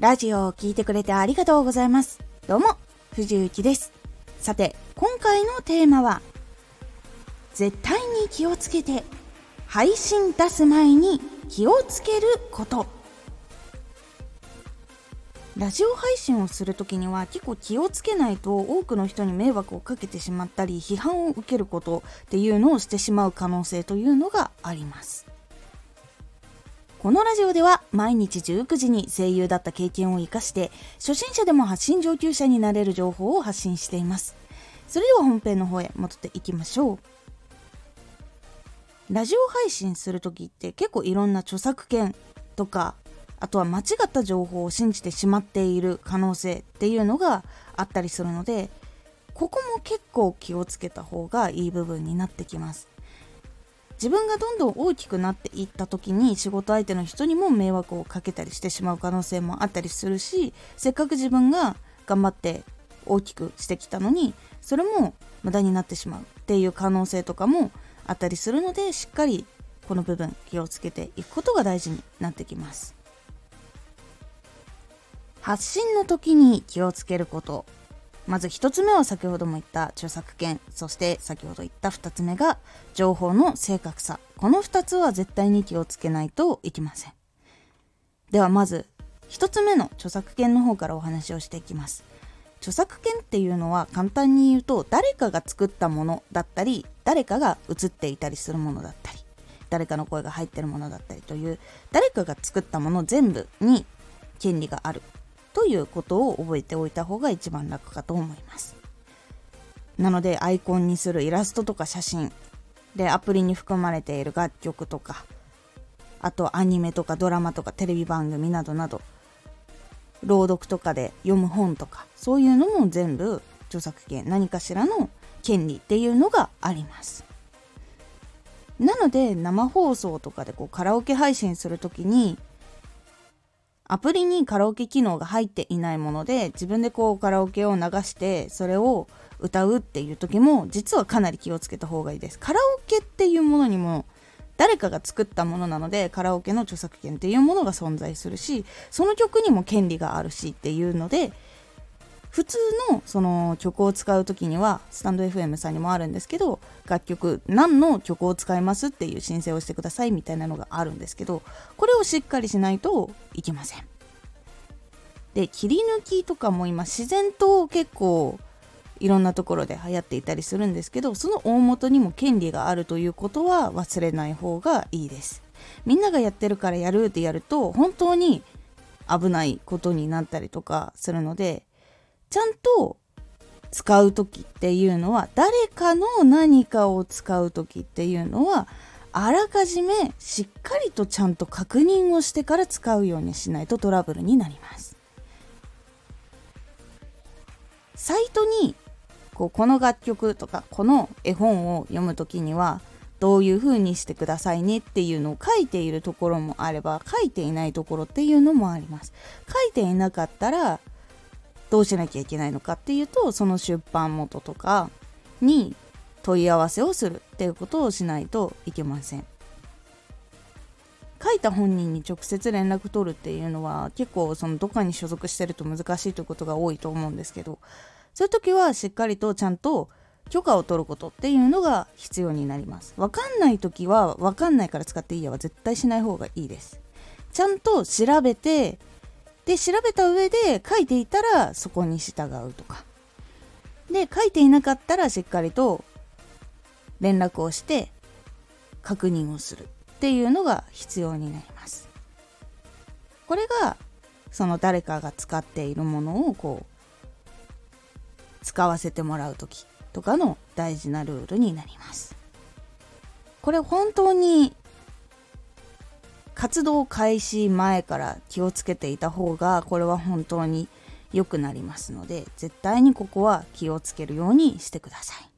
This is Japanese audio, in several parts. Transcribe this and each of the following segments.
ラジオを聴いてくれてありがとうございます。どうも、藤幸です。さて、今回のテーマは、絶対に気をつけて、配信出す前に気をつけること。ラジオ配信をする時には結構気をつけないと多くの人に迷惑をかけてしまったり批判を受けることっていうのをしてしまう可能性というのがありますこのラジオでは毎日19時に声優だった経験を生かして初心者でも発信上級者になれる情報を発信しています。それでは本編の方へ戻っていきましょう。ラジオ配信する時って結構いろんな著作権とかあとは間違った情報を信じてしまっている可能性っていうのがあったりするのでここも結構気をつけた方がいい部分になってきます。自分がどんどん大きくなっていった時に仕事相手の人にも迷惑をかけたりしてしまう可能性もあったりするしせっかく自分が頑張って大きくしてきたのにそれも無駄になってしまうっていう可能性とかもあったりするのでしっかりこの部分気をつけていくことが大事になってきます。発信の時に気をつけること。まず1つ目は先ほども言った著作権。そして先ほど言った2つ目が情報の正確さ。この2つは絶対に気をつけないといけません。ではまず1つ目の著作権の方からお話をしていきます。著作権っていうのは簡単に言うと誰かが作ったものだったり誰かが映っていたりするものだったり誰かの声が入ってるものだったりという誰かが作ったもの全部に権利がある。ということを覚えておいた方が一番楽かと思います。なのでアイコンにするイラストとか写真。でアプリに含まれている楽曲とか。あとアニメとかドラマとかテレビ番組などなど。朗読とかで読む本とか。そういうのも全部著作権何かしらの権利っていうのがあります。なので生放送とかでこうカラオケ配信する時にアプリにカラオケ機能が入っていないもので自分でこうカラオケを流してそれを歌うっていう時も実はかなり気をつけた方がいいです。カラオケっていうものにも誰かが作ったものなのでカラオケの著作権っていうものが存在するしその曲にも権利があるしっていうので普通のその曲を使う時にはスタンド FM さんにもあるんですけど楽曲何の曲を使いますっていう申請をしてくださいみたいなのがあるんですけどこれをしっかりしないといけません。で切り抜きとかも今自然と結構いろんなところで流行っていたりするんですけどその大元にも権利があるということは忘れない方がいいです。みんながやってるからやるってやると本当に危ないことになったりとかするのでちゃんと使う時っていうのは誰かの何かを使う時っていうのはあらかじめしっかりとちゃんと確認をしてから使うようにしないとトラブルになります。サイトにこうこの楽曲とかこの絵本を読む時にはどういう風にしてくださいねっていうのを書いているところもあれば書いていないところっていうのもあります。書いていなかったらどうしなきゃいけないのかっていうとその出版元とかに問い合わせをするっていうことをしないといけません。書いた本人に直接連絡取るっていうのは結構そのどっかに所属してると難しいということが多いと思うんですけどそういう時はしっかりとちゃんと許可を取ることっていうのが必要になります。わかんない時はわかんないから使っていいやは絶対しない方がいいです。ちゃんと調べてで調べた上で書いていたらそこに従うとか。で書いていなかったらしっかりと連絡をして確認をするっていうのが必要になります。これがその誰かが使っているものをこう使わせてもらう時とかの大事なルールになります。これ本当に活動開始前から気をつけていた方がこれは本当に良くなりますので絶対にここは気をつけるようにしてください。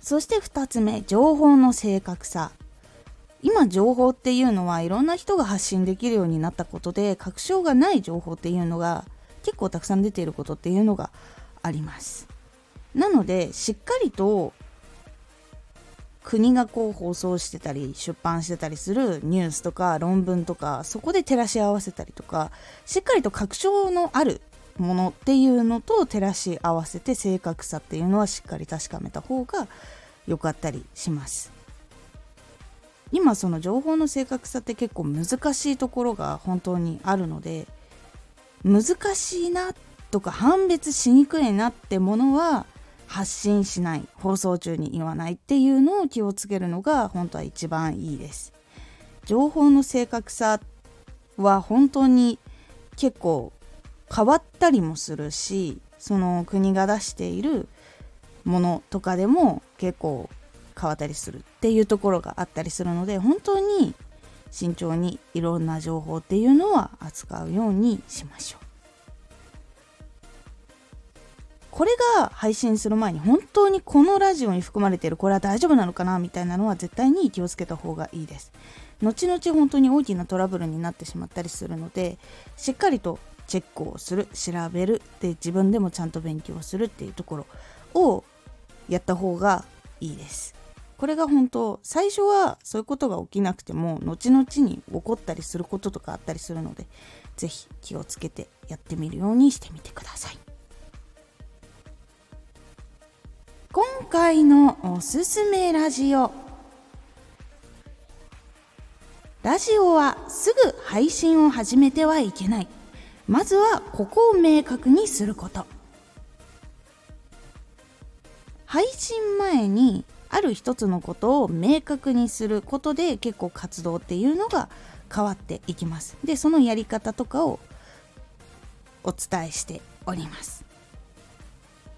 そして2つ目情報の正確さ。今情報っていうのはいろんな人が発信できるようになったことで確証がない情報っていうのが結構たくさん出ていることっていうのがあります。なのでしっかりと国がこう放送してたり出版してたりするニュースとか論文とかそこで照らし合わせたりとかしっかりと確証のあるものっていうのと照らし合わせて正確さっていうのはしっかり確かめた方が良かったりします。今その情報の正確さって結構難しいところが本当にあるので難しいなとか判別しにくいなってものは発信しない放送中に言わないっていうのを気をつけるのが本当は一番いいです情報の正確さは本当に結構変わったりもするしその国が出しているものとかでも結構変わったりするっていうところがあったりするので本当に慎重にいろんな情報っていうのは扱うようにしましょう。これが配信する前に本当にこのラジオに含まれているこれは大丈夫なのかなみたいなのは絶対に気をつけた方がいいです。後々本当に大きなトラブルになってしまったりするのでしっかりとチェックをする調べるで自分でもちゃんと勉強するっていうところをやった方がいいです。これが本当最初はそういうことが起きなくても後々に起こったりすることとかあったりするので是非気をつけてやってみるようにしてみてください。回のおすすめラジオ。ラジオはすぐ配信を始めてはいけない。まずはここを明確にすること。配信前にある一つのことを明確にすることで結構活動っていうのが変わっていきます。でそのやり方とかをお伝えしております。